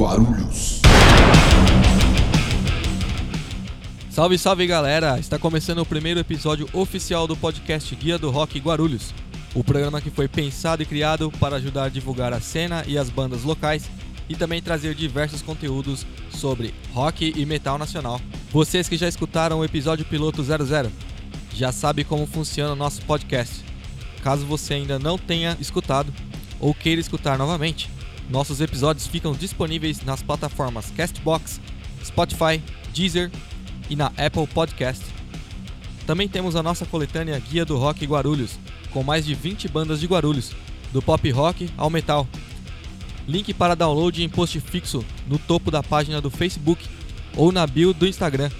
Guarulhos. Salve, salve galera! Está começando o primeiro episódio oficial do podcast Guia do Rock Guarulhos. O programa que foi pensado e criado para ajudar a divulgar a cena e as bandas locais e também trazer diversos conteúdos sobre rock e metal nacional. Vocês que já escutaram o episódio piloto 00 já sabem como funciona o nosso podcast. Caso você ainda não tenha escutado ou queira escutar novamente, nossos episódios ficam disponíveis nas plataformas Castbox, Spotify, Deezer e na Apple Podcast. Também temos a nossa coletânea Guia do Rock Guarulhos, com mais de 20 bandas de Guarulhos, do pop rock ao metal. Link para download em post fixo no topo da página do Facebook ou na bio do Instagram.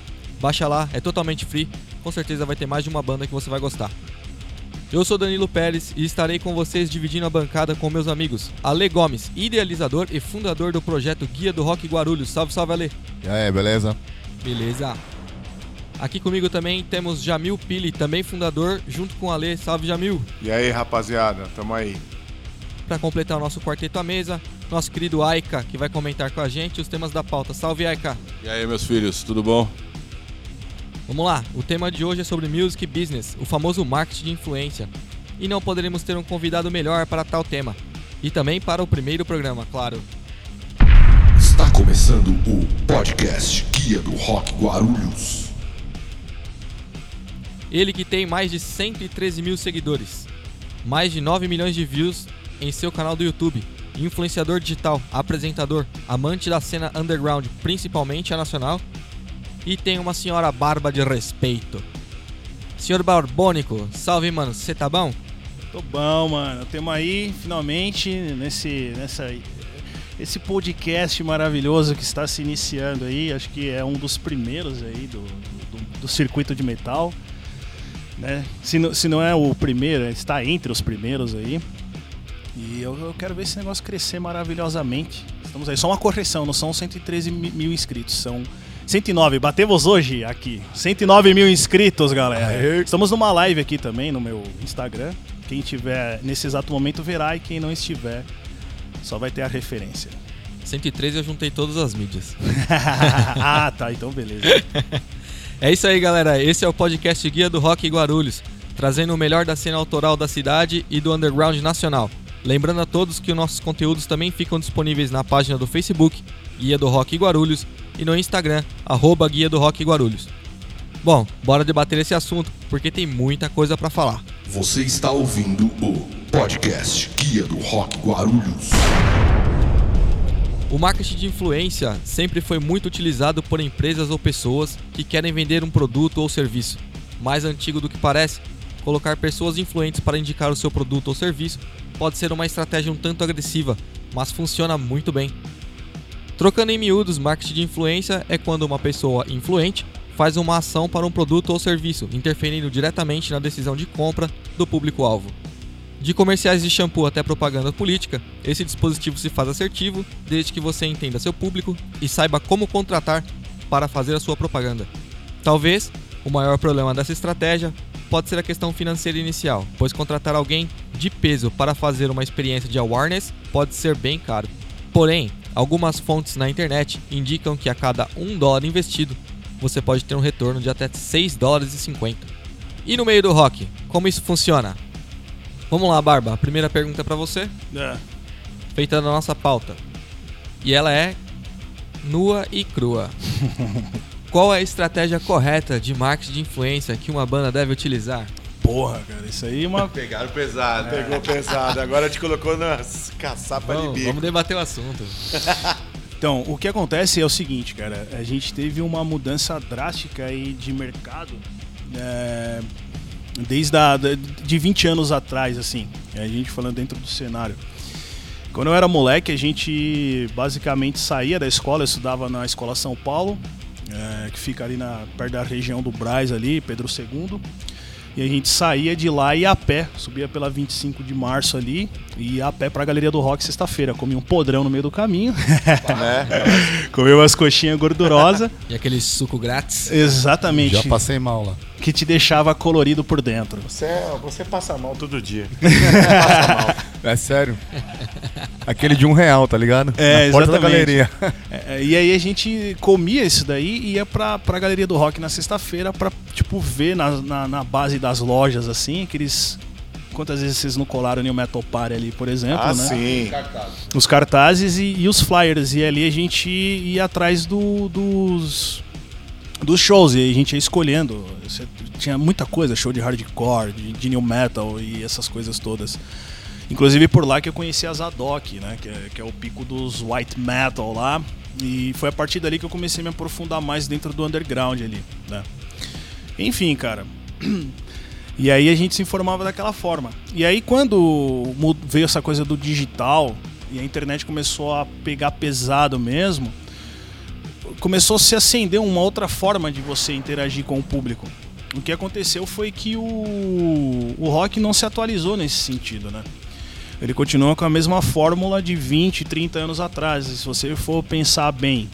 Baixa lá, é totalmente free, com certeza vai ter mais de uma banda que você vai gostar. Eu sou Danilo Pérez e estarei com vocês dividindo a bancada com meus amigos Ale Gomes, idealizador e fundador do projeto Guia do Rock Guarulhos. Salve, salve Ale! E aí, beleza? Beleza. Aqui comigo também temos Jamil Pili, também fundador, junto com Ale. Salve Jamil! E aí, rapaziada, tamo aí. Para completar o nosso quarteto à mesa, nosso querido Aika, que vai comentar com a gente os temas da pauta. Salve Aika! E aí, meus filhos, tudo bom? Vamos lá, o tema de hoje é sobre music business, o famoso marketing de influência. E não poderíamos ter um convidado melhor para tal tema. E também para o primeiro programa, claro. Está começando o podcast Guia do Rock Guarulhos. Ele que tem mais de 113 mil seguidores, mais de 9 milhões de views em seu canal do YouTube, influenciador digital, apresentador, amante da cena underground, principalmente a nacional, e tem uma senhora barba de respeito. Senhor Barbônico, salve mano, você tá bom? Tô bom, mano. Temos aí, finalmente, nesse, nessa, esse podcast maravilhoso que está se iniciando aí. Acho que é um dos primeiros aí do, do, do circuito de metal. Né? Se, não, se não é o primeiro, está entre os primeiros aí. E eu, eu, quero ver esse negócio crescer maravilhosamente. Estamos aí. Só uma correção, não são 113 mil inscritos, são 109. Batemos hoje aqui. 109 mil inscritos, galera. Aê. Estamos numa live aqui também no meu Instagram. Quem tiver nesse exato momento verá e quem não estiver só vai ter a referência. 113 eu juntei todas as mídias. ah, tá. Então beleza. é isso aí, galera. Esse é o podcast Guia do Rock Guarulhos, trazendo o melhor da cena autoral da cidade e do underground nacional. Lembrando a todos que os nossos conteúdos também ficam disponíveis na página do Facebook, Guia do Rock Guarulhos, e no Instagram, arroba Guia do Rock Guarulhos. Bom, bora debater esse assunto, porque tem muita coisa para falar. Você está ouvindo o podcast Guia do Rock Guarulhos. O marketing de influência sempre foi muito utilizado por empresas ou pessoas que querem vender um produto ou serviço. Mais antigo do que parece, colocar pessoas influentes para indicar o seu produto ou serviço pode ser uma estratégia um tanto agressiva, mas funciona muito bem. Trocando em miúdos, marketing de influência é quando uma pessoa influente faz uma ação para um produto ou serviço, interferindo diretamente na decisão de compra do público-alvo. De comerciais de shampoo até propaganda política, esse dispositivo se faz assertivo desde que você entenda seu público e saiba como contratar para fazer a sua propaganda. Talvez o maior problema dessa estratégia pode ser a questão financeira inicial, pois contratar alguém de peso para fazer uma experiência de awareness pode ser bem caro. Porém, algumas fontes na internet indicam que a cada 1 dólar investido, você pode ter um retorno de até 6 dólares e 50. E no meio do rock, como isso funciona? Vamos lá, Barba. Primeira pergunta para você. É. Feita na nossa pauta. E ela é nua e crua. Qual é a estratégia correta de marketing de influência que uma banda deve utilizar? Porra, cara, isso aí é uma. Pegaram pesado. É. Pegou pesado. Agora te colocou na caçapa vamos, de bico. Vamos debater o assunto. então, o que acontece é o seguinte, cara. A gente teve uma mudança drástica aí de mercado. É, desde a, de 20 anos atrás, assim, a gente falando dentro do cenário. Quando eu era moleque, a gente basicamente saía da escola, eu estudava na Escola São Paulo, é, que fica ali na, perto da região do Braz ali, Pedro II. E a gente saía de lá e ia a pé, subia pela 25 de março ali, e ia a pé pra Galeria do Rock sexta-feira. Comia um podrão no meio do caminho. É. Comia umas coxinhas gordurosas. e aquele suco grátis. Exatamente. Já passei mal lá. Que te deixava colorido por dentro. Você, você passa mal todo dia. passa mal. É sério? Aquele de um real, tá ligado? É, Na porta da exatamente. galeria. É, é, e aí a gente comia isso daí e ia pra, pra galeria do rock na sexta-feira pra, tipo, ver na, na, na base das lojas, assim, aqueles. Quantas vezes vocês não colaram no Metal Party ali, por exemplo, Ah, né? sim. Os cartazes e, e os flyers. E ali a gente ia atrás do- dos, dos shows. E a gente ia escolhendo. Tinha muita coisa, show de hardcore, de, de new metal e essas coisas todas. Inclusive por lá que eu conheci a Zadok, né? Que é, que é o pico dos white metal lá. E foi a partir dali que eu comecei a me aprofundar mais dentro do underground ali, né? Enfim, cara. E aí a gente se informava daquela forma. E aí quando veio essa coisa do digital e a internet começou a pegar pesado mesmo, começou a se acender uma outra forma de você interagir com o público. O que aconteceu foi que o, o rock não se atualizou nesse sentido, né? Ele continua com a mesma fórmula de 20, 30 anos atrás. Se você for pensar bem,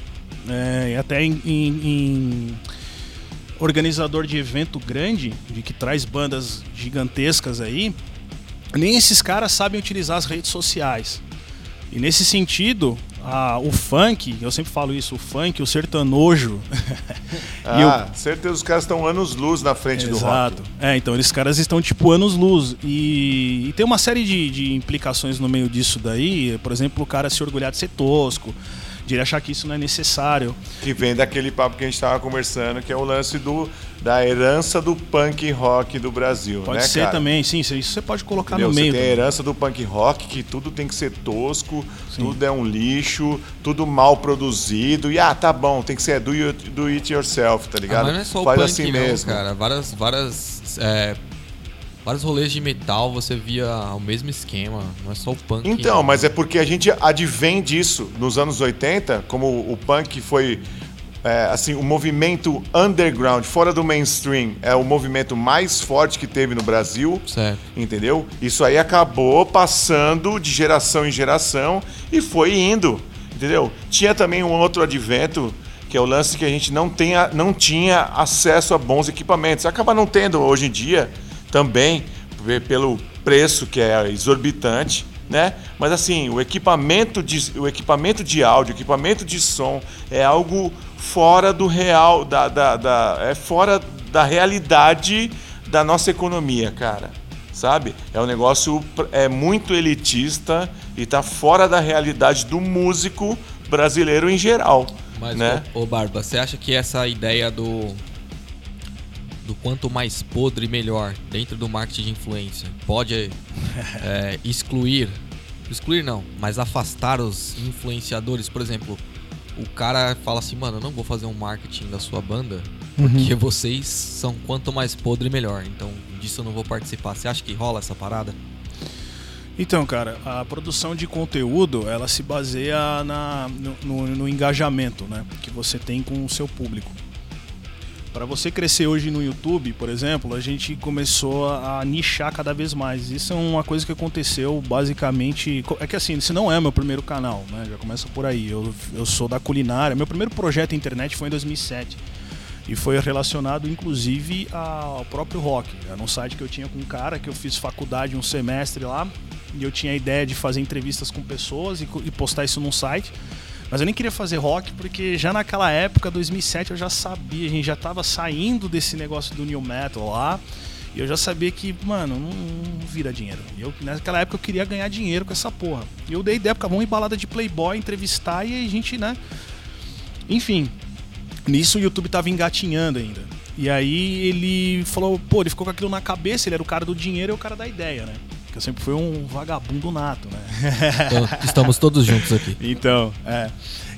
é, até em- em- em organizador de evento grande, de que traz bandas gigantescas aí, nem esses caras sabem utilizar as redes sociais. E nesse sentido, a- o funk, eu sempre falo isso, o funk, o sertanojo. e o- Ah, certeza os caras estão anos luz na frente do Exato. rock. É, então esses caras estão tipo anos luz. E, e tem uma série de, de implicações no meio disso daí. Por exemplo, o cara se orgulhar de ser tosco, de ele achar que isso não é necessário. Que vem daquele papo que a gente tava conversando, que é o lance do, da herança do punk rock do Brasil, Pode né, ser cara? também, sim, isso você pode colocar Entendeu? no Você meio. tem a herança do punk rock, que tudo tem que ser tosco, tudo é um lixo, tudo mal produzido. E ah, tá bom, tem que ser do, you- do it yourself, tá Ah, ligado? mas não é só o Faz punk, assim não, mesmo. cara. Várias, várias, é, vários rolês de metal você via o mesmo esquema. Não é só o punk. Então, mas é porque a gente advém disso nos anos 80, como o punk foi é, assim, o movimento underground, fora do mainstream, é o movimento mais forte que teve no Brasil. Certo. Entendeu? Isso aí acabou passando de geração em geração e foi indo. Entendeu? Tinha também um outro advento, que é o lance que a gente não, tenha, não tinha acesso a bons equipamentos. Acaba não tendo hoje em dia também, pe- pelo preço que é exorbitante. Né? Mas assim, o equipamento, de, o equipamento de áudio, o equipamento de som é algo fora do real, da, da, da- é fora da realidade da nossa economia, cara sabe? É um negócio é muito elitista e tá fora da realidade do músico brasileiro em geral, Mas, né? ô, ô, Barba, você acha que essa ideia do. Do quanto mais podre, melhor, dentro do marketing de influência, pode é, excluir. Excluir não, mas afastar os influenciadores, por exemplo. O cara fala assim, mano, eu não vou fazer um marketing da sua banda porque vocês são quanto mais podre, melhor. Então disso eu não vou participar. Você acha que rola essa parada? Então, cara, a produção de conteúdo, ela se baseia na, no, no- no engajamento, né? Que você tem com o seu público. Para você crescer hoje no YouTube, por exemplo, a gente começou a, nichar cada vez mais. Isso é uma coisa que aconteceu basicamente. É que assim, esse não é meu primeiro canal, né? Já começa por aí. Eu, eu sou da culinária. Meu primeiro projeto na internet foi em 2007. E foi relacionado, inclusive, ao próprio rock. Era um site que eu tinha com um cara que eu fiz faculdade um semestre lá. E eu tinha a ideia de fazer entrevistas com pessoas e, e postar isso num site. Mas eu nem queria fazer rock porque já naquela época, 2007, eu já sabia, a gente já tava saindo desse negócio do new metal lá. E eu já sabia que, mano, não, não vira dinheiro. E Eu, naquela época eu queria ganhar dinheiro com essa porra. E eu dei ideia, porque vamos em balada de Playboy, entrevistar e a gente, né? Enfim, Nisso o YouTube tava engatinhando ainda. E aí ele falou, pô, ele ficou com aquilo na cabeça, ele era o cara do dinheiro e o cara da ideia, né? Eu sempre fui um vagabundo nato, né? Então, estamos todos juntos aqui. Então, é.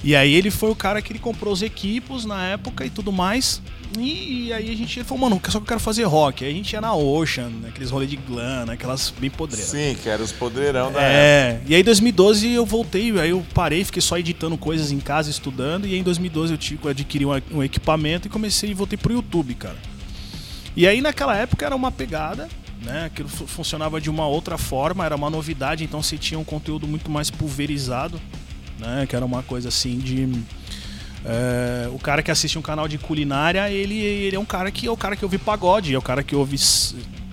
E aí ele foi o cara que ele comprou os equipos na época e tudo mais. E, e aí a gente ele falou, mano, só que eu quero fazer rock. Aí a gente ia na Ocean, naqueles rolês de glam, aquelas bem podreiras. Sim, que era os podreirão da época. É, e aí em 2012 eu voltei, aí eu parei, fiquei só editando coisas em casa, estudando, e aí em 2012 eu tive, adquiri um, um equipamento e comecei e voltei pro YouTube, cara. E aí naquela época era uma pegada, né? Aquilo fu- funcionava de uma outra forma, era uma novidade, então você tinha um conteúdo muito mais pulverizado, né? Que era uma coisa assim de. é, o cara que assiste um canal de culinária, ele, ele é um cara que é o cara que ouve pagode, é o cara que ouve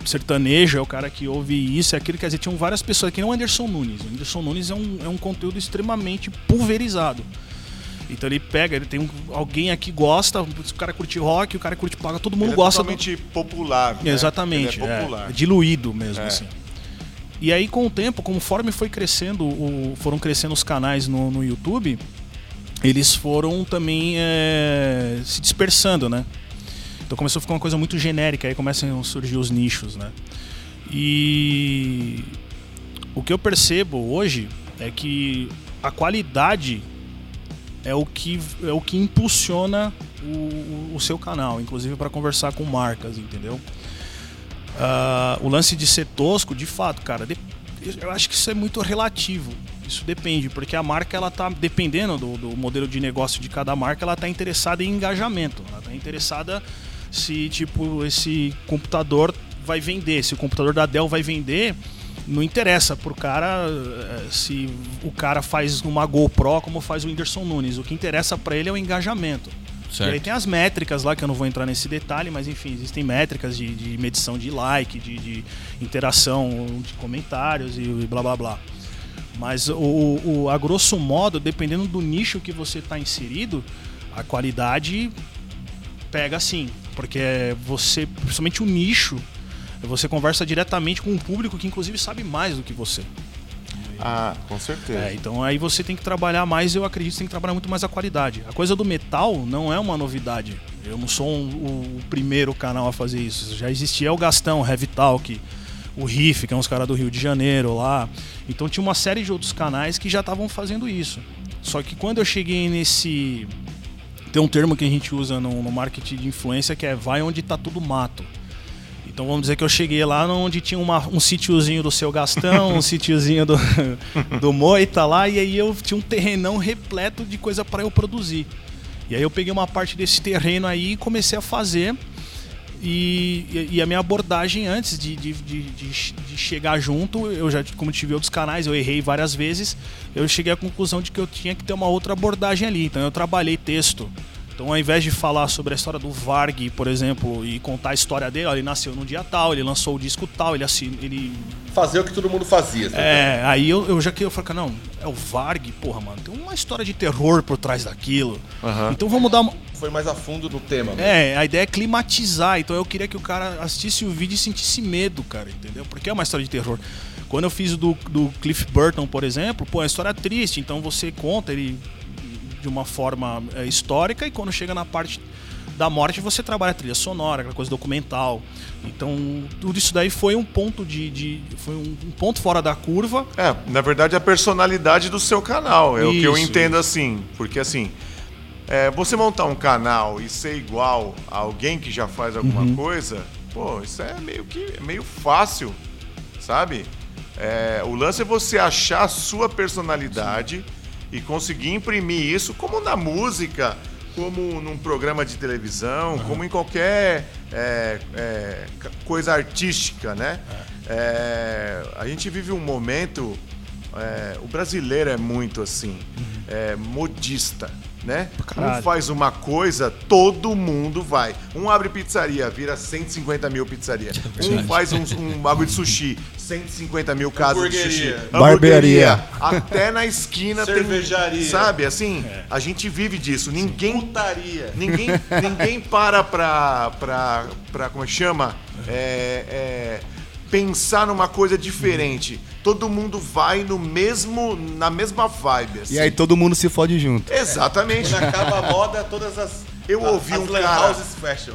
sertanejo, é o cara que ouve isso, é aquilo, quer dizer, tinham várias pessoas, que não o Anderson Nunes. O Anderson Nunes é um, é um conteúdo extremamente pulverizado. Então ele pega, ele tem um, alguém aqui gosta, o cara curte rock, o cara curte paga, todo mundo Ele é gosta do, totalmente popular. né? Exatamente. Ele é é, popular. diluído mesmo, É. assim. E aí, com o tempo, conforme foi crescendo, o- foram crescendo os canais no, no YouTube, eles foram também é, se dispersando, né? Então começou a ficar uma coisa muito genérica, aí começam a surgir os nichos, né? E o que eu percebo hoje é que a qualidade é o que, é o que impulsiona o, o seu canal, inclusive para conversar com marcas, entendeu? Ah, o lance de ser tosco, de fato, cara, de- eu acho que isso é muito relativo. Isso depende, porque a marca ela tá dependendo do, do modelo de negócio de cada marca, ela tá interessada em engajamento. Ela tá interessada se tipo esse computador vai vender, se o computador da Dell vai vender, não interessa pro cara eh, se o cara faz uma GoPro como faz o Whindersson Nunes. O que interessa para ele é o engajamento. E aí Certo. tem as métricas lá, que eu não vou entrar nesse detalhe, mas enfim, existem métricas de, de medição de like, de, de interação, de comentários e blá blá blá. Mas o, o, a grosso modo, dependendo do nicho que você está inserido, a qualidade pega sim. Porque você, principalmente o nicho, você conversa diretamente com um público que inclusive sabe mais do que você. Ah, com certeza. É, então aí você tem que trabalhar mais, eu acredito que tem que trabalhar muito mais a qualidade. A coisa do metal não é uma novidade. Eu não sou um- o, o primeiro canal a fazer isso. Já existia o Gastão, o Heavy Talk, o Riff, que é uns caras do Rio de Janeiro lá. Então tinha uma série de outros canais que já estavam fazendo isso. Só que quando eu cheguei nesse. Tem um termo que a gente usa no, no marketing de influência que é vai onde tá tudo mato. Então vamos dizer que eu cheguei lá onde tinha uma- um sítiozinho do seu Gastão, um sítiozinho do, do Moita lá, e aí eu tinha um terrenão repleto de coisa para eu produzir. E aí eu peguei uma parte desse terreno aí e comecei a fazer. E, e- a minha abordagem antes de, de, de, de- de chegar junto, eu já, como tive outros canais, eu errei várias vezes, eu cheguei à conclusão de que eu tinha que ter uma outra abordagem ali. Então eu trabalhei texto. Então, ao invés de falar sobre a história do Varg, por exemplo, e contar a história dele, ó, ele nasceu no dia tal, ele lançou o disco tal, ele, assin... ele Fazer o que todo mundo fazia. tá é, aí eu, eu já que eu falei, cara, não, é o Varg, porra, mano, tem uma história de terror por trás daquilo. Então vamos dar uma. Foi mais a fundo no tema. mesmo. É, a ideia é climatizar. Então eu queria que o cara assistisse o vídeo e sentisse medo, cara, entendeu? Porque é uma história de terror. Quando eu fiz o do, do Cliff Burton, por exemplo, pô, é uma história triste, então você conta ele de uma forma é, histórica e quando chega na parte da morte você trabalha a trilha sonora, aquela coisa documental. Então tudo isso daí foi um ponto de, de- foi um, um ponto fora da curva. É, na verdade, a personalidade do seu canal. É o que eu Isso, entendo assim. Porque assim, é, você montar um canal e ser igual a alguém que já faz alguma Uhum. coisa, pô, isso é meio que é meio fácil, sabe? É, o lance é você achar a sua personalidade e conseguir imprimir isso, como na música, como num programa de televisão, como em qualquer é, é, coisa artística, né? É, a gente vive um momento. é, o brasileiro é muito assim, é, modista, né? Um caralho. faz uma coisa, todo mundo vai. Um abre pizzaria, vira 150 mil pizzaria. Um faz um, um bagulho de sushi, 150 mil casas de sushi. Hamburgueria. Até na esquina tem. Cervejaria. Sabe, assim, a gente vive disso. Ninguém Putaria. Ninguém, ninguém para pra, pra, pra. Como é que chama? É, é, pensar numa coisa diferente. Todo mundo vai no mesmo, na mesma vibe. Assim. E aí todo mundo se fode junto. Exatamente. Quando acaba a moda, todas as. Eu ouvi as um cara-.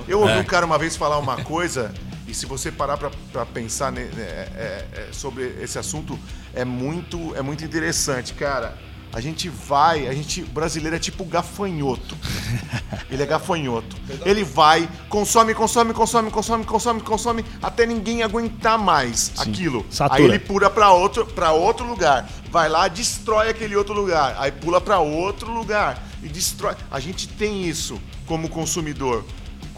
Eu ouvi um cara uma vez falar uma coisa, e se você parar pra, pra pensar ne- né, é- é- sobre esse assunto, é muito, é muito interessante, cara. A gente vai, a gente, o brasileiro é tipo gafanhoto. Ele é gafanhoto. Ele vai, consome, consome, consome, consome, consome, consome, até ninguém aguentar mais aquilo. Satura. Aí ele pula pra outro, pra outro lugar. Vai lá, destrói aquele outro lugar. Aí pula pra outro lugar e destrói. A gente tem isso como consumidor.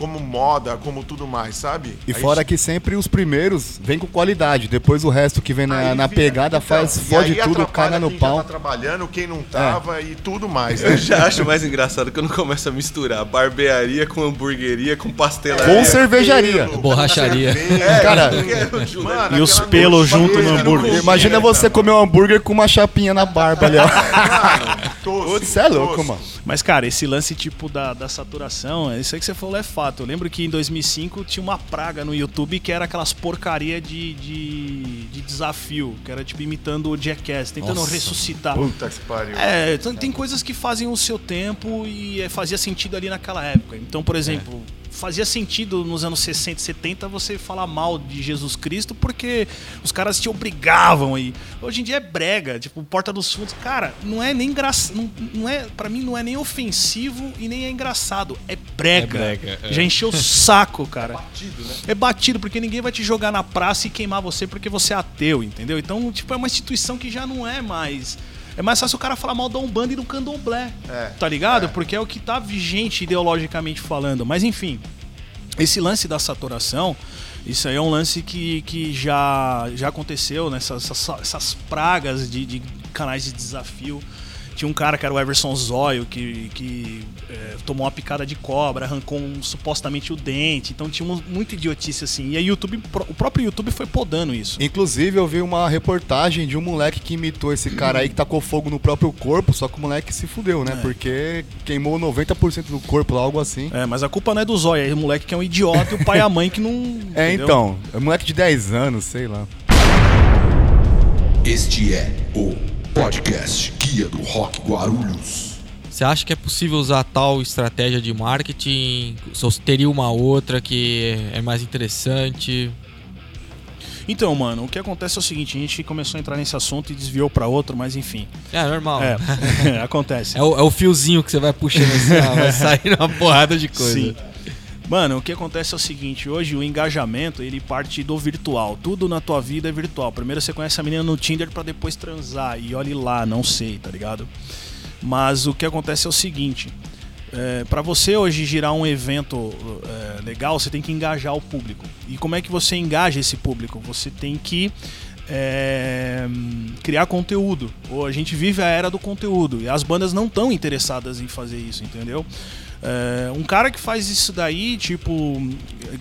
Como moda, como tudo mais, sabe? E Aí fora que sempre os primeiros vem com qualidade, depois o resto que vem na, Aí na pegada então, faz, fode tudo, caga no quem já pau. tá trabalhando, quem não tava e tudo mais. Eu Né? já acho mais engraçado que eu não começo a misturar barbearia com hamburgueria, com pastelaria. Com cervejaria. Pelo, Borracharia. cerveja, Cara, mano, E os pelos junto no hambúrguer. Imagina você comer um hambúrguer com uma chapinha na barba ali, ó. Mano, tosco, Você é louco, mano. Mas, cara, esse lance tipo da, da saturação, isso aí que você falou é fato. Eu lembro que em 2005 tinha uma praga no YouTube que era aquelas porcaria de, de, de desafio, que era tipo imitando o Jackass, tentando Nossa. ressuscitar. Puta que pariu. É, então tem coisas que fazem o seu tempo e é, fazia sentido ali naquela época. Então, por exemplo, fazia sentido nos anos 60 e 70 você falar mal de Jesus Cristo porque os caras te obrigavam aí. Hoje em dia é brega, tipo, Porta dos Fundos. Cara, não é nem engraçado. Não, não é, para mim não é nem ofensivo e nem é engraçado. É brega. É brega, é. Já encheu o saco, cara. É batido, porque ninguém vai te jogar na praça e queimar você porque você é ateu, entendeu? Então, tipo, é uma instituição que já não é mais. É mais fácil o cara falar mal da Umbanda e do Candomblé. É, tá ligado? é. Porque é o que tá vigente ideologicamente falando. Mas enfim, esse lance da saturação, isso aí é um lance que, que já, já aconteceu nessas essas, essas pragas de, de canais de desafio. Tinha um cara que era o Everson Zóio, que, que é, tomou uma picada de cobra, arrancou um- supostamente o dente. Então tinha um- muita idiotice assim. E aí YouTube, o próprio YouTube foi podando isso. Inclusive, eu vi uma reportagem de um moleque que imitou esse cara aí que tacou fogo no próprio corpo, só que o moleque se fudeu, né? Porque queimou 90% do corpo, algo assim. É, mas a culpa não é do Zóio, é o moleque que é um idiota e o pai e a mãe que não. É, entendeu? então, é um moleque de 10 anos, sei lá. Este é o podcast Guia do Rock Guarulhos. Você acha que é possível usar tal estratégia de marketing? Ou teria uma outra que é mais interessante? Então, mano, o que acontece é o seguinte: a gente começou a entrar nesse assunto e desviou pra outro, mas enfim. É normal. É, acontece. É o, é o fiozinho que você vai puxando assim, ó, vai sair uma porrada de coisa. Sim. Mano, o que acontece é o seguinte, hoje o engajamento, ele parte do virtual. Tudo na tua vida é virtual. Primeiro você conhece a menina no Tinder pra depois transar e olhe lá, não sei, tá ligado? Mas o que acontece é o seguinte, é, para você hoje girar um evento é, legal, você tem que engajar o público. E como é que você engaja esse público? Você tem que é, criar conteúdo. Ou a gente vive a era do conteúdo e as bandas não estão interessadas em fazer isso, entendeu? É, um cara que faz isso daí, tipo,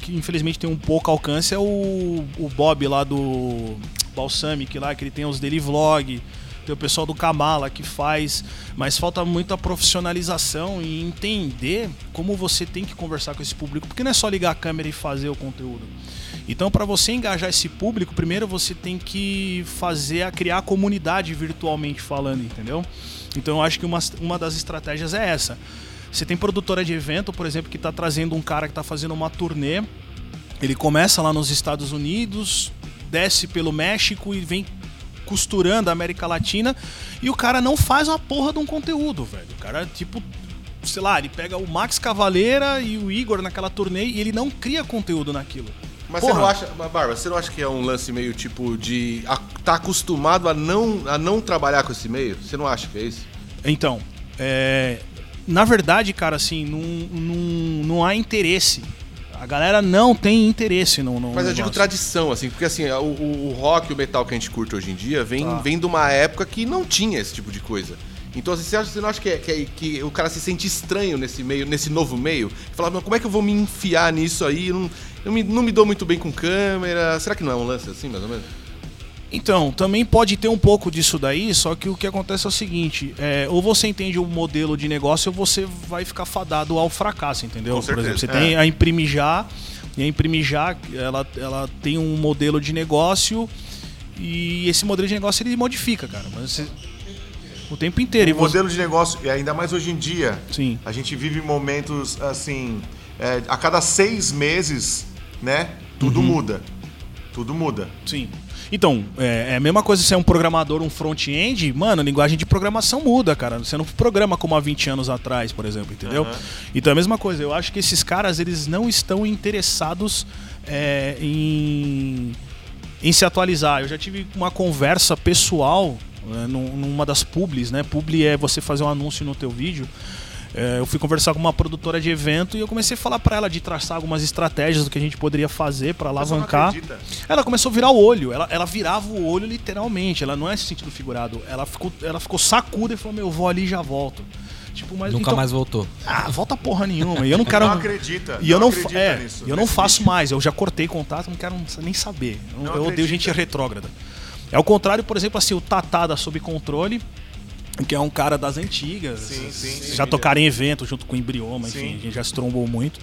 que infelizmente tem um pouco alcance, é o, o Bob lá do Balsamic lá, que ele tem os daily vlog, tem o pessoal do Kamala que faz, mas falta muita profissionalização e entender como você tem que conversar com esse público, porque não é só ligar a câmera e fazer o conteúdo. Então, para você engajar esse público, primeiro você tem que fazer a criar a comunidade virtualmente falando, entendeu? Então, eu acho que uma, uma das estratégias é essa. Você tem produtora de evento, por exemplo, que está trazendo um cara que está fazendo uma turnê. Ele começa lá nos Estados Unidos, desce pelo México e vem costurando a América Latina e o cara não faz uma porra de um conteúdo, velho. O cara, tipo, sei lá, ele pega o Max Cavaleira e o Igor naquela turnê e ele não cria conteúdo naquilo. Mas Porra. você não acha, Bárbara, você não acha que é um lance meio tipo de a, tá acostumado a não, a não trabalhar com esse meio? Você não acha que é isso? Então, é, na verdade, cara, assim, não, não, não há interesse. A galera não tem interesse no, no Mas eu digo negócio. tradição, assim, porque assim, o, o, o rock e o metal que a gente curte hoje em dia vem, Tá. vem de uma época que não tinha esse tipo de coisa. Então, assim, você, acha, você não acha que, é- que, é- que o cara se sente estranho nesse meio, nesse novo meio? Fala, "Mas como é que eu vou me enfiar nisso aí? Eu não, eu me, não me dou muito bem com câmera. Será que não é um lance assim, mais ou menos? Então, também pode ter um pouco disso daí, só que o que acontece é o seguinte: é, ou você entende o modelo de negócio ou você vai ficar fadado ao fracasso, entendeu? Com Por exemplo, você certeza, tem é. a Imprime Já, e a Imprime Já, ela, ela tem um modelo de negócio e esse modelo de negócio ele modifica, cara. Mas você- o tempo inteiro. E O você- modelo de negócio, e ainda mais hoje em dia, Sim. a gente vive momentos assim, é, a cada seis meses, né? Tudo Uhum. muda. Tudo muda. Sim. Então, é, é a mesma coisa se é um programador, um front-end, mano, a linguagem de programação muda, cara. Você não programa como há 20 anos atrás, por exemplo, entendeu? Então é a mesma coisa. Eu acho que esses caras, eles não estão interessados é, em, em se atualizar. Eu já tive uma conversa pessoal né, num- numa das publis, né? Publi é você fazer um anúncio no teu vídeo. É, eu fui conversar com uma produtora de evento e eu comecei a falar pra ela de traçar algumas estratégias do que a gente poderia fazer não alavancar. Ela começou a virar o olho, ela, ela virava o olho literalmente, ela não é esse sentido figurado. Ela ficou, ela ficou sacuda e falou: Meu, eu vou ali e já volto. Tipo, mas Nunca então- mais voltou. Ah, volta porra nenhuma. E eu não quero. Não acredita. E eu não, acredita é, nisso, e eu não faço mais, eu já cortei contato, não quero nem saber. Eu, Não eu odeio gente retrógrada. É o contrário, por exemplo, assim, o Tatá da Sob Controle, que é um cara das antigas. Sim, sim, sim. já tocaram em evento junto com o Embrioma, enfim, Sim. a gente já se trombou muito.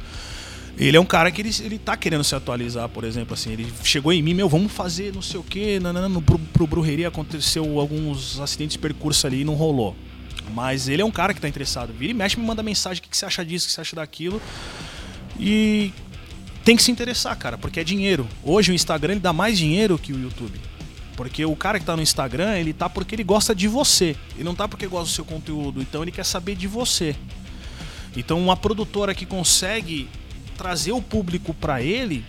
Ele é um cara que ele, ele tá querendo se atualizar, por exemplo, assim, ele chegou em mim, meu, vamos fazer não sei o quê, nanana, no, pro, pro Brujeria aconteceu alguns acidentes de percurso ali e não rolou. Mas ele é um cara que tá interessado. Vira e mexe, me manda mensagem, o que, que você acha disso, o que você acha daquilo. E tem que se interessar, cara, porque é dinheiro. Hoje o Instagram ele dá mais dinheiro que o YouTube. Porque o cara que tá no Instagram, ele tá porque ele gosta de você. Ele não tá porque gosta do seu conteúdo. Então ele quer saber de você. Então uma produtora que consegue trazer o público pra ele,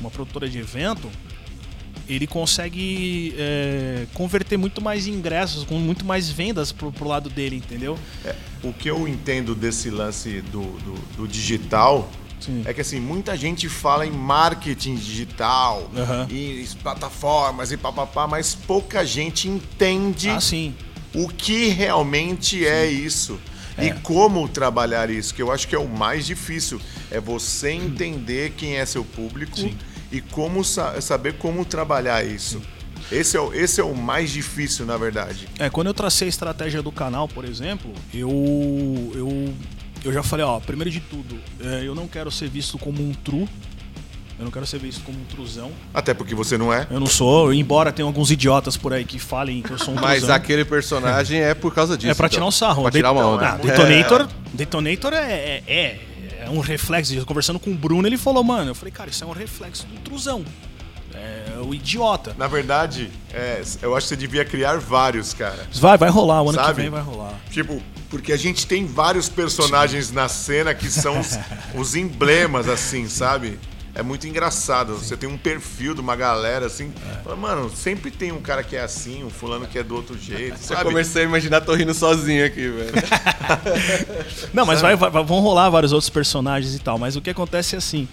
uma produtora de evento, ele consegue é, converter muito mais ingressos, com muito mais vendas pro, pro lado dele, entendeu? O que eu entendo desse lance do, do, do digital Sim. é que assim, muita gente fala em marketing digital, Aham. em plataformas e papapá, mas pouca gente entende Ah, sim. o que realmente é isso. E É. como trabalhar isso, que eu acho que é o mais difícil. É você entender quem é seu público Sim. e como sa- saber como trabalhar isso. Esse é, o, esse é o mais difícil, na verdade. É, quando eu tracei a estratégia do canal, por exemplo, eu eu, eu já falei, ó, primeiro de tudo, é, eu não quero ser visto como um true, eu não quero ser visto como um truzão. Até porque você não é. Eu não sou, embora tenha alguns idiotas por aí que falem que eu sou um Mas truzão. aquele personagem é por causa disso. É pra então. tirar um sarro. Pra tirar uma onda. Ah, Detonator, Detonator é, é, é um reflexo. Conversando com o Bruno, ele falou, mano, eu falei, cara, isso é um reflexo do truzão. É o idiota. Na verdade, é, eu acho que você devia criar vários, cara. Vai, vai rolar, o ano Sabe? que vem vai rolar. Tipo, porque a gente tem vários personagens na cena que são os, os emblemas, assim, sabe? É muito engraçado. Você tem um perfil de uma galera assim. fala, Mano, sempre tem um cara que é assim, um fulano que é do outro jeito, Já sabe? comecei a imaginar, tô rindo sozinho aqui, velho. Não, mas vai, vai- vão rolar vários outros personagens e tal. Mas o que acontece é assim.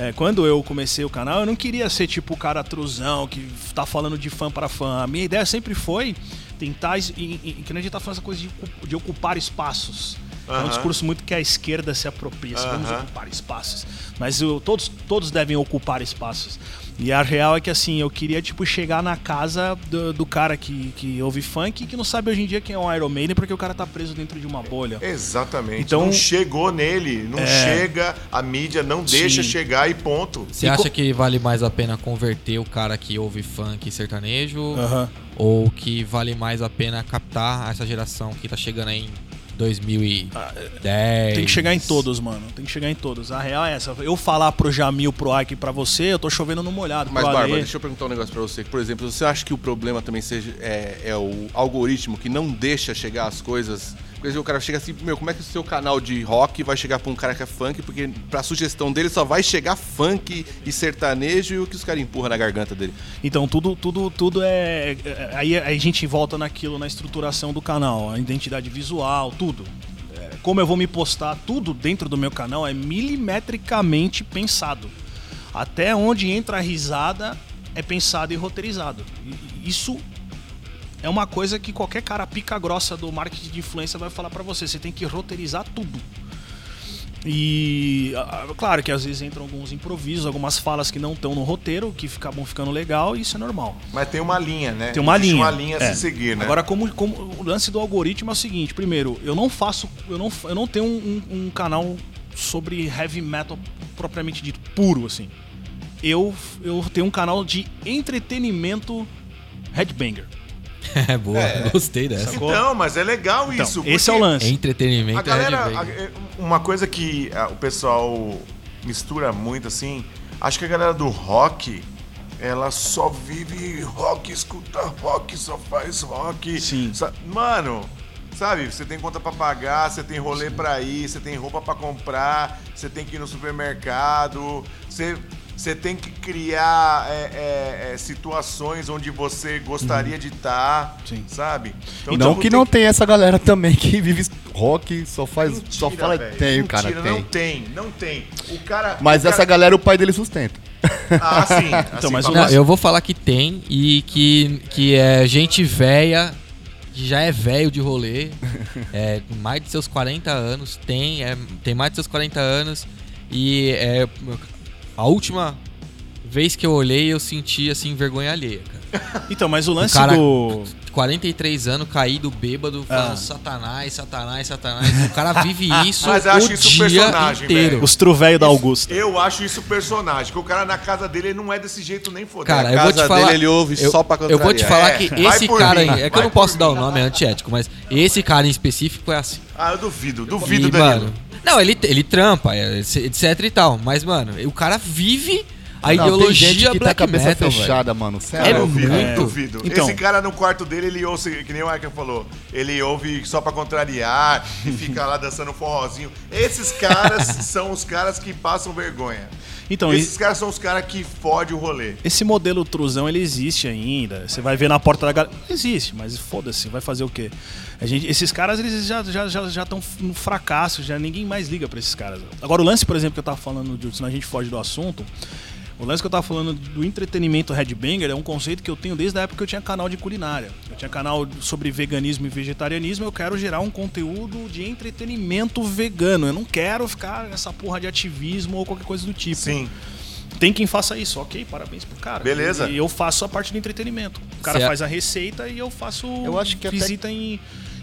É, quando eu comecei o canal, eu não queria ser tipo o cara truzão que tá falando de fã para fã. A minha ideia sempre foi tentar. E, e, que a gente tá falando essa coisa de, de ocupar espaços. É um discurso muito que a esquerda se apropria. assim, Vamos ocupar espaços. Mas eu- todos, todos devem ocupar espaços. E a real é que assim, eu queria tipo chegar na casa do, do cara que, que ouve funk e que não sabe hoje em dia quem é um Iron Maiden porque o cara tá preso dentro de uma bolha. Exatamente. Então- não chegou nele, não É. chega, a mídia não deixa Sim. chegar e ponto. Você E acha co- que vale mais a pena converter o cara que ouve funk e sertanejo? Aham. Ou que vale mais a pena captar essa geração que tá chegando aí em 2010? Tem que chegar em todos, mano. Tem que chegar em todos. A real é essa. Eu falar pro Jamil, pro Ike e pra você, eu tô chovendo no molhado. Mas, Bárbara, deixa eu perguntar um negócio pra você. Por exemplo, você acha que o problema também seja é, é o algoritmo que não deixa chegar as coisas? Por exemplo, o cara chega assim, meu, como é que o seu canal de rock vai chegar pra um cara que é funk? Porque pra sugestão dele só vai chegar funk e sertanejo e o que os caras empurram na garganta dele. Então, tudo, tudo, tudo é. é- Aí, a gente volta naquilo, na estruturação do canal, a identidade visual, tudo. É, Como eu vou me postar, tudo dentro do meu canal é milimetricamente pensado. Até onde entra a risada é pensado e roteirizado. Isso é uma coisa que qualquer cara pica grossa do marketing de influência vai falar pra você. Você tem que roteirizar tudo. E claro que às vezes entram alguns improvisos, algumas falas que não estão no roteiro, que acabam ficando legal, e isso é normal. Mas tem uma linha, né? Tem uma Existe linha. uma linha a É. se seguir, né? Agora, como, como o lance do algoritmo é o seguinte: primeiro, eu não faço, eu não, eu não tenho um, um- um canal sobre heavy metal propriamente dito, puro assim. Eu, eu tenho um canal de entretenimento headbanger. É boa, gostei dessa. Sacou? Então, mas é legal Então, isso. esse é o lance. Entretenimento A galera, é a- é, uma coisa que ah, o pessoal mistura muito assim, acho que a galera do rock, ela só vive rock, escuta rock, só faz rock. Sim. Mano, sabe, você tem conta pra pagar, você tem rolê pra ir, você tem roupa pra comprar, você tem que ir no supermercado, você Você tem que criar é, é, é, situações onde você gostaria de estar, Sim. sabe? Então, E não tipo, que tem não tem essa galera também que vive rock, só faz. Mentira, só fala. velho, Tem, cara, mentira, tem. Não tem, não tem. O cara. Mas o essa cara... galera o pai dele sustenta. Ah, sim. assim, mas fala- o Não, lance- eu vou falar que tem e que, que é gente velha, que já é velho de rolê, é, mais de seus 40 anos, tem, é, tem mais de seus 40 anos e é, a última vez que eu olhei eu senti assim vergonha alheia, cara. Então, mas o lance cara- do. 43 anos, caído, bêbado, falando Ah. satanás, satanás, satanás. O cara vive isso Mas eu acho o isso dia personagem, inteiro. velho. Os truvéio da Augusta. Eu acho isso personagem, que o cara na casa dele ele não é desse jeito nem foder. Cara, eu vou te casa falar. dele ele ouve eu, só pra Eu vou te contrariar. falar É, que esse cara mim, aí. É que eu não posso por dar mim. o nome, é antiético, mas esse cara em específico é assim. Ah, eu duvido, duvido, E, Danilo. mano. Não, ele, ele trampa, é, etc e tal. Mas, mano, o cara vive a Não, ideologia tem gente que tá black a cabeça metal, fechada, mano. É Sério. eu duvido, muito. eu duvido. Então- Esse cara no quarto dele, ele ouve, que nem o Arca falou, ele ouve só pra contrariar e fica lá dançando forrozinho. Esses caras são os caras que passam vergonha. Então, Esses e- caras são os caras que fodem o rolê. esse modelo truzão, ele existe ainda. Você vai ver na porta da galera. Existe, mas foda-se, vai fazer o quê? A gente, esses caras, eles já estão já, já, já no fracasso, já ninguém mais liga pra esses caras. Agora, o lance, por exemplo, que eu tava falando, de- senão a gente foge do assunto. O lance que eu tava falando do entretenimento headbanger é um conceito que eu tenho desde a época que eu tinha canal de culinária. Eu tinha canal sobre veganismo e vegetarianismo, eu quero gerar um conteúdo de entretenimento vegano. Eu não quero ficar nessa porra de ativismo ou qualquer coisa do tipo. Sim. Tem quem faça isso, ok, parabéns pro cara. Beleza. E eu faço a parte do entretenimento. O cara Certo. faz a receita e eu faço Eu acho que até- visita em,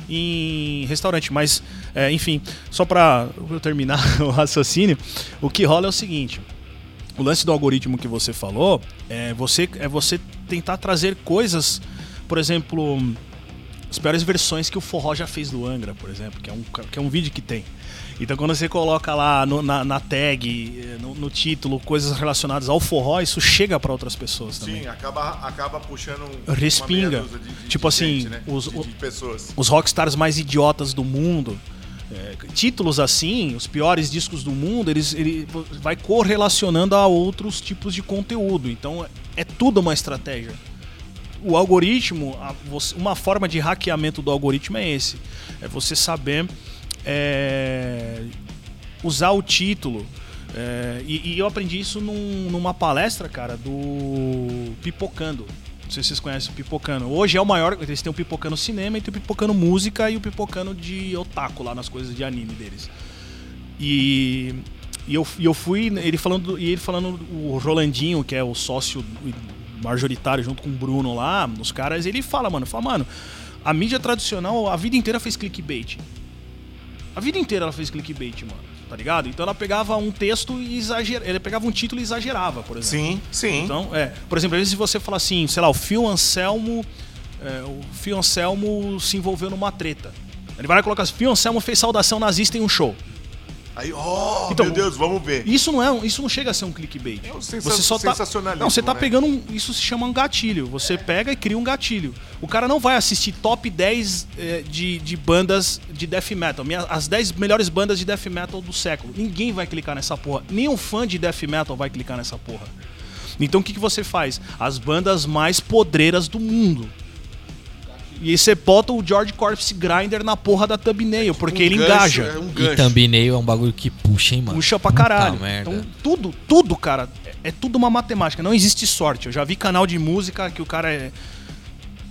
em restaurante. Mas, é, enfim, só pra eu terminar o raciocínio, o que rola é o seguinte. O lance do algoritmo que você falou é você, é você tentar trazer coisas, por exemplo, as piores versões que o Forró já fez do Angra, por exemplo, que é um, que é um vídeo que tem. Então quando você coloca lá no- na, na tag, eh, no, no título, coisas relacionadas ao forró, isso chega para outras pessoas também. Sim, acaba, acaba puxando um- Respinga. de, de- Tipo de assim, gente, né? os- pessoas. Os rockstars mais idiotas do mundo. é, títulos assim, os piores discos do mundo, eles, ele vai correlacionando a outros tipos de conteúdo. Então é tudo uma estratégia. O algoritmo, uma forma de hackeamento do algoritmo é esse. É você saber é, usar o título. É, e, e eu aprendi isso num- numa palestra, cara, do Pipocando. Não sei se vocês conhecem o Pipocano. Hoje é o maior. Eles têm o Pipocano Cinema e tem o Pipocano Música e o Pipocano de Otaku lá nas coisas de anime deles. E, e, eu, e eu fui. Ele falando. E ele falando, o Rolandinho, que é o sócio majoritário junto com o Bruno lá, os caras, ele fala, mano, fala, mano, a mídia tradicional a vida inteira fez clickbait. A vida inteira ela fez clickbait, mano. Tá ligado? Então ela pegava um texto e exagerava. Ele pegava um título e exagerava, por exemplo. Sim, sim. Então, é. Por exemplo, às vezes você fala assim, sei lá, o Phil Anselmo. é, o Phil Anselmo se envolveu numa treta. Ele vai lá e coloca assim, Phil Anselmo fez saudação nazista em um show. Aí, oh, Então, meu Deus, vamos ver. Isso não é, isso não chega a ser um clickbait. É um sensa- você só tá, não, você tá né? pegando um, isso se chama um gatilho. Você pega e cria um gatilho. O cara não vai assistir top 10 eh, de, de bandas de death metal, minha- as 10 melhores bandas de death metal do século. Ninguém vai clicar nessa porra. Nenhum fã de death metal vai clicar nessa porra. Então o que, que você faz? As bandas mais podreiras do mundo. E aí você bota o George Corpse Grinder na porra da thumbnail, porque Um ele gancho, engaja. É um E thumbnail é um bagulho que puxa, hein, mano? Puxa pra Puta caralho. merda. Então, tudo, tudo, cara, é, é tudo uma matemática. Não existe sorte. Eu já vi canal de música que o cara é.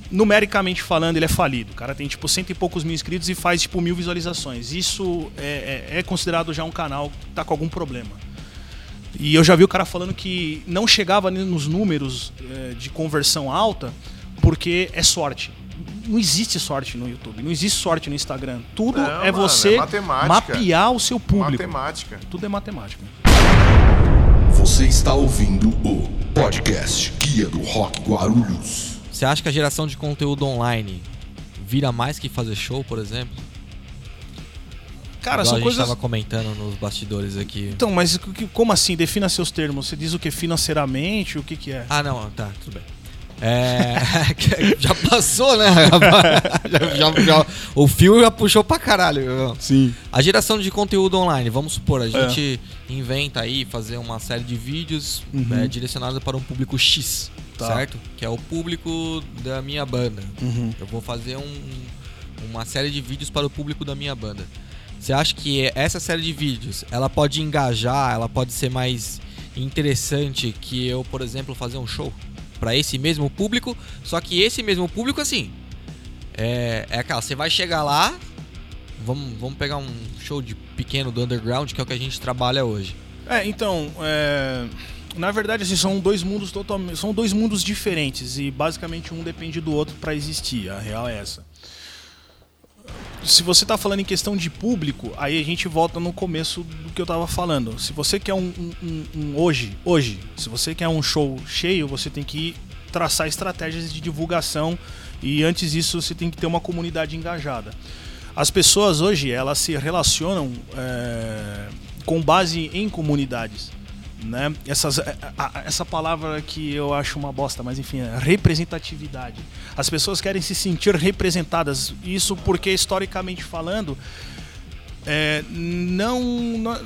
Numericamente falando, ele é falido. O cara tem, tipo, cento e poucos mil inscritos e faz, tipo, mil visualizações. Isso é, é- é considerado já um canal que tá com algum problema. E eu já vi o cara falando que não chegava nem nos números eh, de conversão alta porque é sorte. Não existe sorte no YouTube, não existe sorte no Instagram. Tudo Não, é mano, você é mapear o seu público. Matemática. Tudo é matemática. Você está ouvindo o podcast Guia do Rock Guarulhos. Você acha que a geração de conteúdo online vira mais que fazer show, por exemplo? Cara, Igual são a gente coisas. tava comentando nos bastidores aqui. Então, mas como assim? Defina seus termos. Você diz o que financeiramente? O que, que é? Ah, não, tá, tudo bem. É. já passou, né? já- já- já- o fio já puxou pra caralho. Sim. A geração de conteúdo online, vamos supor, a gente inventa aí fazer uma série de vídeos Uhum. é, direcionados para um público X, Tá. certo? Que é o público da minha banda. Uhum. Eu vou fazer um- uma série de vídeos para o público da minha banda. Você acha que essa série de vídeos, ela pode engajar, ela pode ser mais interessante que eu, por exemplo, fazer um show para esse mesmo público? Só que esse mesmo público, assim, é, é aquela, você vai chegar lá, vamos, vamos pegar um show de pequeno do underground, que é o que a gente trabalha hoje. É, então, é, na verdade, assim, são dois mundos totalmente, são dois mundos diferentes e basicamente um depende do outro para existir. A real é essa. Se você está falando em questão de público, aí a gente volta no começo do que eu estava falando. Se você quer um, um- um- hoje, hoje, se você quer um show cheio, você tem que traçar estratégias de divulgação e antes disso você tem que ter uma comunidade engajada. As pessoas hoje elas se relacionam é, com base em comunidades, né? Essas, a- essa palavra que eu acho uma bosta, mas enfim, é representatividade. As pessoas querem se sentir representadas. Isso porque historicamente falando, é, não, não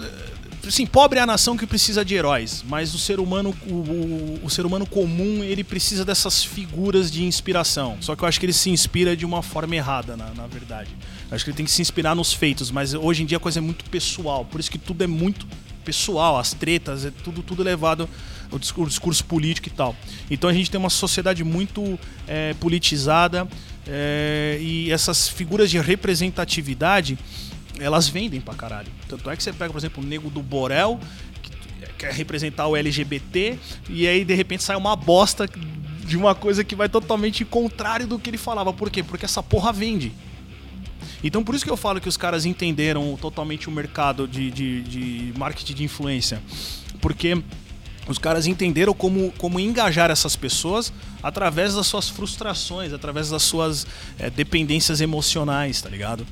Sim, pobre é a nação que precisa de heróis, mas o ser humano, o, o- o ser humano comum, ele precisa dessas figuras de inspiração. Só que eu acho que ele se inspira de uma forma errada, na, na verdade. Eu acho que ele tem que se inspirar nos feitos, mas hoje em dia a coisa é muito pessoal, por isso que tudo é muito pessoal, as tretas, é tudo, tudo levado ao discurso, discurso político e tal. Então a gente tem uma sociedade muito é, politizada é, e essas figuras de representatividade elas vendem pra caralho. Tanto é que você pega, por exemplo, o Nego do Borel, que quer representar o LGBT, e aí de repente sai uma bosta de uma coisa que vai totalmente contrário do que ele falava. Por quê? Porque essa porra vende. Então por isso que eu falo que os caras entenderam totalmente o mercado de, de, de marketing de influência. Porque os caras entenderam como, como engajar essas pessoas através das suas frustrações, através das suas eh, dependências emocionais, tá ligado?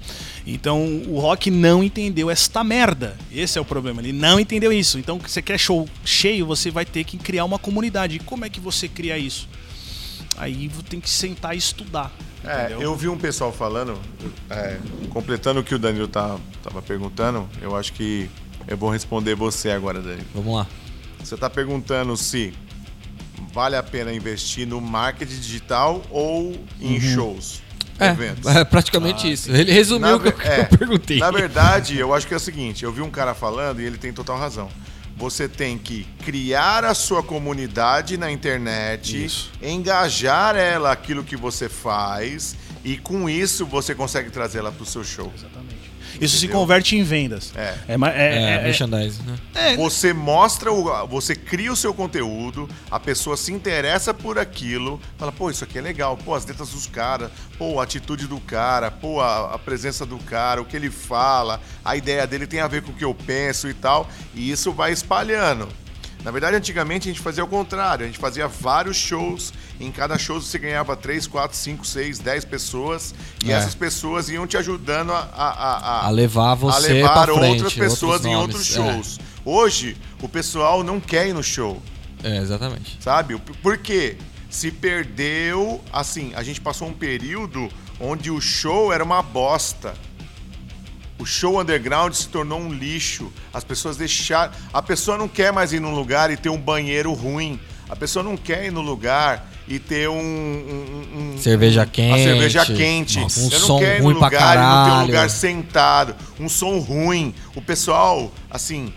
Então o rock não entendeu esta merda. Esse é o problema. Ele não entendeu isso. Então, você quer show cheio, você vai ter que criar uma comunidade. E como é que você cria isso? Aí tem que sentar e estudar. É, eu vi um pessoal falando, é, completando o que o Danilo tá, tava perguntando, eu acho que eu vou responder você agora, Danilo. Vamos lá. Você está perguntando se vale a pena investir no marketing digital ou em shows, eventos. É, é praticamente isso. Ele resumiu Na o que eu, é, eu perguntei. Na verdade, eu acho que é o seguinte: eu vi um cara falando e ele tem total razão. Você tem que criar a sua comunidade na internet, Isso. engajar ela aquilo que você faz e com isso você consegue trazê-la para o seu show. Exatamente. Isso se Entendeu? converte em vendas. É. ma- É, é- é- merchandising, né? Você mostra, o, você cria o seu conteúdo, a pessoa se interessa por aquilo, fala, pô, isso aqui é legal, pô, as letras dos caras, pô, a atitude do cara, pô, a, a presença do cara, o que ele fala, a ideia dele tem a ver com o que eu penso e tal, e isso vai espalhando. Na verdade, antigamente a gente fazia o contrário, a gente fazia vários shows, em cada show você ganhava 3, 4, 5, 6, 10 pessoas, e É. essas pessoas iam te ajudando a, a, a- A levar você a levar frente, outras pessoas outros em nomes, outros é. shows. Hoje, o pessoal não quer ir no show, É, exatamente. sabe? Por quê? Se perdeu, assim, a gente passou um período onde o show era uma bosta. O show underground se tornou um lixo. As pessoas deixaram. A pessoa não quer mais ir num lugar e ter um banheiro ruim. A pessoa não quer ir no lugar e ter um. um- um- Cerveja quente. cerveja quente. Nossa, um Eu não som quero ir ruim no pra lugar e não ter um caralho. lugar sentado. Um som ruim. O pessoal, assim,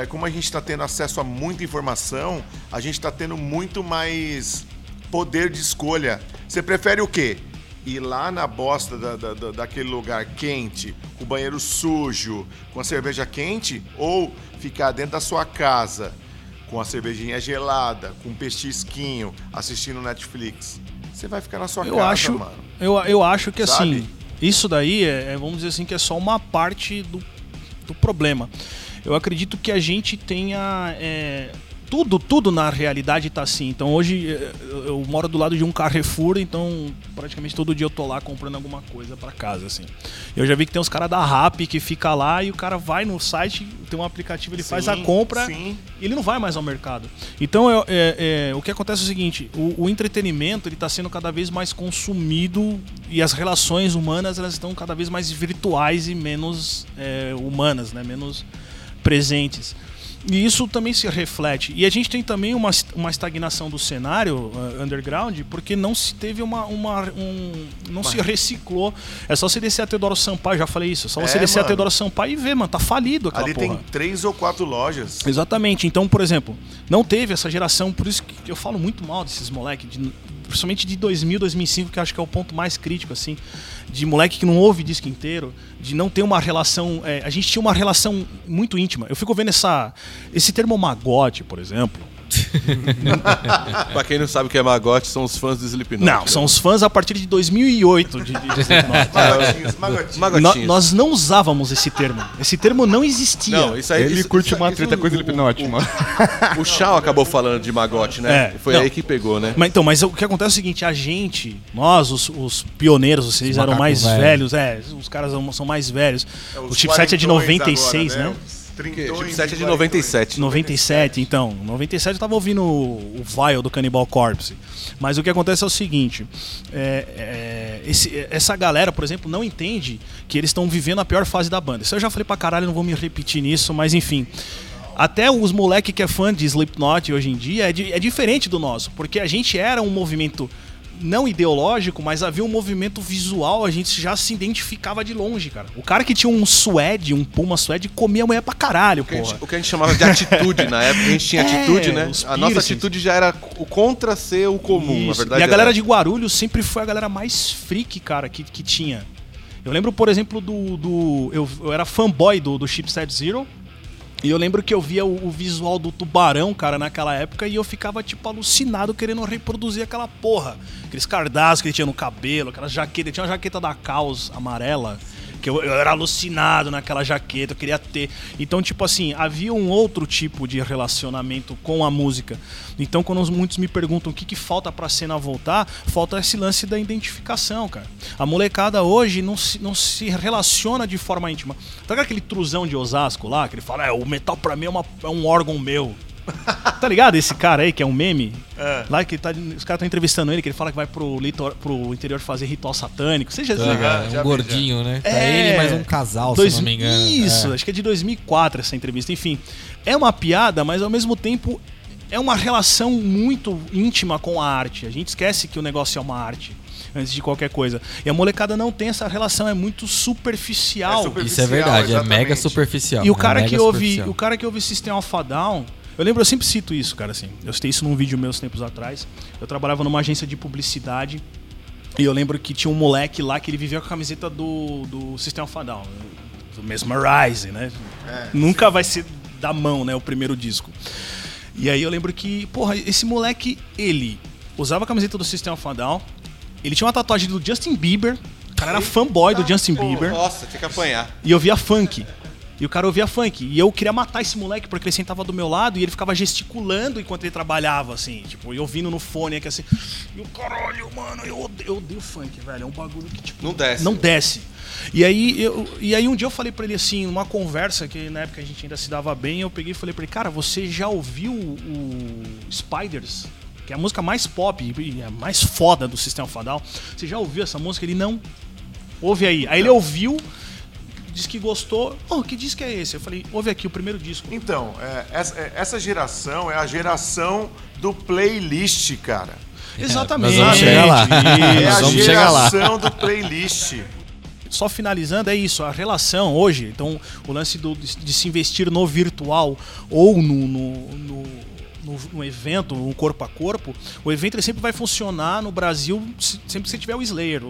é, como a gente está tendo acesso a muita informação, a gente está tendo muito mais poder de escolha. Você prefere o quê? Ir lá na bosta da, da- da- daquele lugar quente, com o banheiro sujo, com a cerveja quente, ou ficar dentro da sua casa com a cervejinha gelada, com um petisquinho, assistindo Netflix? Você vai ficar na sua Eu casa, acho, mano. eu, eu acho que assim, Sabe? isso daí é, é, vamos dizer assim, que é só uma parte do, do problema. Eu acredito que a gente tenha é, tudo, tudo na realidade tá assim. Então hoje eh, eu, eu moro do lado de um Carrefour, então praticamente todo dia eu tô lá comprando alguma coisa pra casa, assim. Eu já vi que tem uns caras da Rap que fica lá e o cara vai no site, tem um aplicativo, ele faz a Sim, compra sim. e ele não vai mais ao mercado. Então é, é- é, o que acontece é o seguinte: o, o entretenimento ele está sendo cada vez mais consumido e as relações humanas elas estão cada vez mais virtuais e menos é, humanas, né? menos presentes. E isso também se reflete. E a gente tem também uma, uma estagnação do cenário uh, underground, porque não se teve uma. uma um, não se reciclou. É só você descer a Teodoro Sampaio, já falei isso. É só você É, descer a mano. Teodoro Sampaio e ver, mano, tá falido aquela Ali porra. tem três ou quatro lojas. Exatamente. Então, por exemplo, não teve essa geração, por isso que eu falo muito mal desses moleques, de, principalmente de 2000, 2005, que acho que é o ponto mais crítico, assim, de moleque que não ouve disco inteiro, de não ter uma relação. é, a gente tinha uma relação muito íntima. Eu fico vendo essa, esse termo magote, por exemplo. Pra quem não sabe o que é magote, são os fãs do Slipknot. Não, são os fãs a partir de 2008 de, de Slipknot. Magotinhos, magotinhos. No- nós não usávamos esse termo. Esse termo não existia. Não, isso aí. Ele isso- curte isso- uma isso- treta com o Slipknot, mano. O Shaw acabou falando de magote, né? É, Foi não. aí que pegou, né? Mas então, mas o que acontece é o seguinte, a gente, nós, os, os pioneiros, vocês Os eram mais velhos. velhos, é, os caras são- mais velhos. É, o chipset é de quarentões 96, agora, né? Os Porque trintões o chipset é e de quarentões. 97. 97, então. 97 eu tava ouvindo o, o Vile do Cannibal Corpse. Mas o que acontece é o seguinte: é, é, esse- essa galera, por exemplo, não entende que eles estão vivendo a pior fase da banda. Isso eu já falei pra caralho, não vou me repetir nisso, mas enfim. Até os moleque que é fã de Slipknot hoje em dia é, di- é diferente do nosso, porque a gente era um movimento não ideológico, mas havia um movimento visual, a gente já se identificava de longe, cara. O cara que tinha um suede, um puma suede, comia a mulher pra caralho, O que, a gente, porra. o que a gente chamava de atitude na época, a gente tinha É, atitude, né? A nossa atitude já era o contra ser o comum, na Isso. verdade. E a galera era. de Guarulhos sempre foi a galera mais freak, cara, que, que tinha. Eu lembro, por exemplo, do. do eu, eu era fanboy do, do Chipset Zero. E eu lembro que eu via o, o visual do tubarão, cara, naquela época, e eu ficava, tipo, alucinado querendo reproduzir aquela porra. Aqueles cardápios que ele tinha no cabelo, aquela jaqueta. Ele tinha uma jaqueta da Caos amarela. Que eu, eu era alucinado naquela jaqueta, eu queria ter. Então, tipo assim, havia um outro tipo de relacionamento com a música. Então, quando os- muitos me perguntam o que, que falta pra cena voltar, falta esse lance da identificação, cara. A molecada hoje não se, não se relaciona de forma íntima. Tá aquele truzão de Osasco lá, que ele fala, é, o metal pra mim é, uma- é um órgão meu. tá ligado esse cara aí, que é um meme? É. Lá que tá, os caras estão entrevistando ele, que ele fala que vai pro, litor, pro interior fazer ritual satânico. Você já, Ah, já um gordinho, né? Tá É. ele mais um casal, Dois- se não me engano. Isso, É. acho que é de 2004 essa entrevista. Enfim, é uma piada, mas ao mesmo tempo é uma relação muito íntima com a arte. A gente esquece que o negócio é uma arte antes de qualquer coisa. E a molecada não tem essa relação, é muito superficial. É super- Isso é verdade, é Exatamente. mega superficial. E o é cara mega que ouve, superficial. o cara que ouve System Alpha Down, eu lembro, eu sempre cito isso, cara, assim. Eu citei isso num vídeo meus tempos atrás. Eu trabalhava numa agência de publicidade e eu lembro que tinha um moleque lá que ele vivia com a camiseta do, do System Alpha Down, do Mesmerize, né? Nunca vai ser da mão, né, o primeiro disco. E aí eu lembro que, porra, esse moleque, ele usava a camiseta do System Alpha Down, ele tinha uma tatuagem do Justin Bieber, o cara era fanboy do Justin Bieber. Nossa, tinha que apanhar. E eu via funk. E o cara ouvia funk. E eu queria matar esse moleque porque ele sentava do meu lado e ele ficava gesticulando enquanto ele trabalhava, assim. Tipo, eu ouvindo no fone aqui assim. E o caralho, mano, eu odeio, eu odeio funk, velho. É um bagulho que, tipo. Não desce. Não desce. E aí, eu, e aí um dia eu falei pra ele assim, numa conversa que na época a gente ainda se dava bem, eu peguei e falei pra ele, cara, você já ouviu o Spiders? Que é a música mais pop e a mais foda do System of a Down. Você já ouviu essa música? Ele não. Ouve aí. Aí ele ouviu, disse que gostou. Oh, que disco é esse? Eu falei, ouve aqui o primeiro disco. Então, é, essa, é, essa geração é a geração do playlist, cara. Exatamente. nós vamos chegar lá. É Nós a vamos chegar lá. geração do playlist. só finalizando, é isso, a relação hoje, então o lance do- de, de se investir no virtual ou no, no, no, no- no evento, no corpo a corpo, o evento ele sempre vai funcionar no Brasil se- sempre que você tiver o Slayer, o,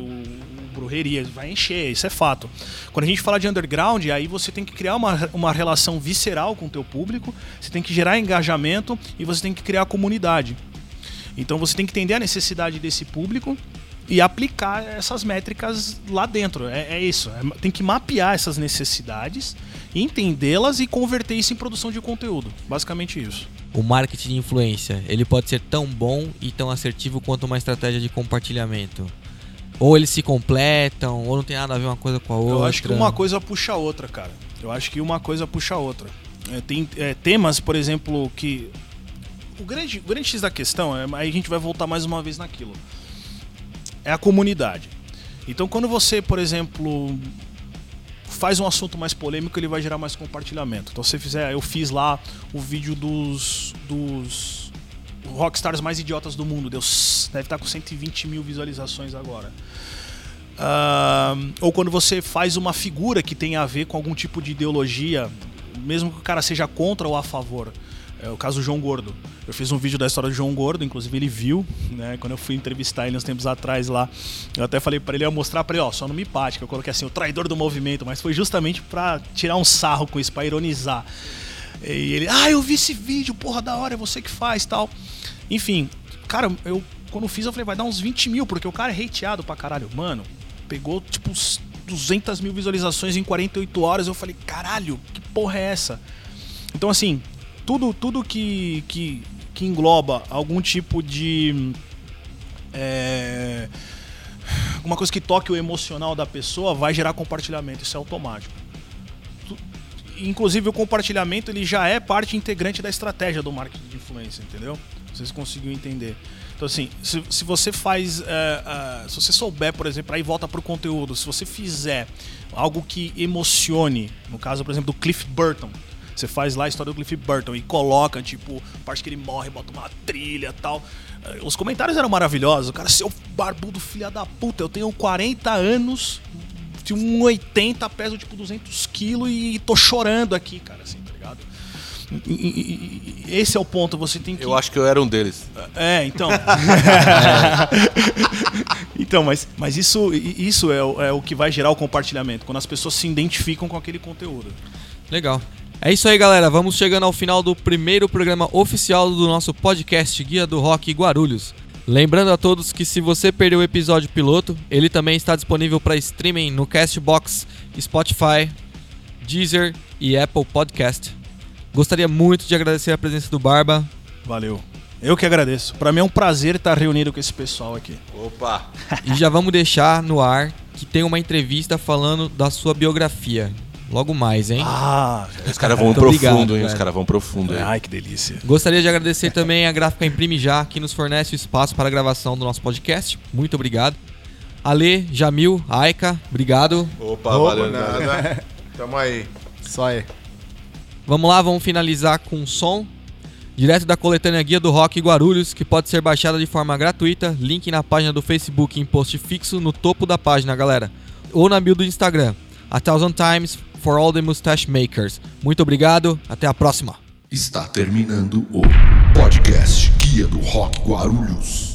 o Brujeria, vai encher, isso é fato. Quando a gente fala de underground, aí você tem que criar uma, uma relação visceral com o teu público, você tem que gerar engajamento e você tem que criar comunidade. Então você tem que entender a necessidade desse público e aplicar essas métricas lá dentro. É, é isso. É- tem que mapear essas necessidades, entendê-las e converter isso em produção de conteúdo. Basicamente isso. O marketing de influência, ele pode ser tão bom e tão assertivo quanto uma estratégia de compartilhamento. Ou eles se completam, ou não tem nada a ver uma coisa com a outra. Eu acho que uma coisa puxa a outra, cara. Eu acho que uma coisa puxa a outra. É, tem é, temas, por exemplo, que. O grande, o grande X da questão, é, aí a gente vai voltar mais uma vez naquilo. É a comunidade. Então, quando você, por exemplo, faz um assunto mais polêmico, ele vai gerar mais compartilhamento. Então, se você fizer, eu fiz lá o vídeo dos, dos rockstars mais idiotas do mundo. Deus deve estar com 120 mil visualizações agora. Ah, ou quando você faz uma figura que tem a ver com algum tipo de ideologia, mesmo que o cara seja contra ou a favor. É o caso do João Gordo. Eu fiz um vídeo da história do João Gordo, inclusive ele viu, né? Quando eu fui entrevistar ele uns tempos atrás lá, eu até falei para ele, eu mostrar para ele, ó, só não me pate, que eu coloquei assim, o traidor do movimento, mas foi justamente para tirar um sarro com isso, para ironizar. E ele, ah, eu vi esse vídeo, porra, da hora, é você que faz tal. Enfim, cara, eu quando fiz eu falei, vai dar uns 20 mil, porque o cara é hateado pra caralho. Mano, pegou tipo uns 200 mil visualizações em 48 horas. Eu falei, caralho, que porra é essa? Então, assim, tudo, tudo que, que, que engloba algum tipo de. É, alguma coisa que toque o emocional da pessoa vai gerar compartilhamento. Isso é automático. Inclusive, o compartilhamento ele já é parte integrante da estratégia do marketing de influência, entendeu? Vocês conseguiram entender. Então, assim, se, se você faz. é, é, se você souber, por exemplo, aí volta pro conteúdo, se você fizer algo que emocione, no caso, por exemplo, do Cliff Burton, você faz lá a história do Cliff Burton e coloca, tipo, a parte que ele morre, bota uma trilha tal. Eh, Os comentários eram maravilhosos. O cara, seu barbudo filha da puta, eu tenho 40 anos, de 1,80, peso tipo 200 quilos e tô chorando aqui, cara, assim, tá ligado? E- e- e- e- esse é o ponto, você tem que. Eu acho que eu era um deles. É, então. então, mas, mas isso, isso é, o- é o que vai gerar o compartilhamento, quando as pessoas se identificam com aquele conteúdo. Legal. É isso aí, galera. Vamos chegando ao final do primeiro programa oficial do nosso podcast Guia do Rock Guarulhos. Lembrando a todos que se você perdeu o episódio piloto, ele também está disponível para streaming no Castbox, Spotify, Deezer e Apple Podcast. Gostaria muito de agradecer a presença do Barba. Valeu. Eu que agradeço. Pra mim é um prazer estar reunido com esse pessoal aqui. Opa! E já vamos deixar no ar que tem uma entrevista falando da sua biografia. Logo mais, hein? Ah, Os caras vão profundo, obrigado, hein? Os caras vão profundo ai que delícia. Gostaria de agradecer também a Gráfica Imprime Já, que nos fornece o espaço para a gravação do nosso podcast. Muito obrigado. Ale, Jamil, Aika, obrigado. Opa, Opa, valeu. nada. Tamo aí. Só aí. Vamos lá, vamos finalizar com um som. Direto da coletânea Guia do Rock Guarulhos, que pode ser baixada de forma gratuita. Link na página do Facebook em post fixo no topo da página, galera. Ou na bio do Instagram. A thousand times for all the mustache makers. Muito obrigado, até a próxima. Está terminando o podcast Guia do Rock Guarulhos.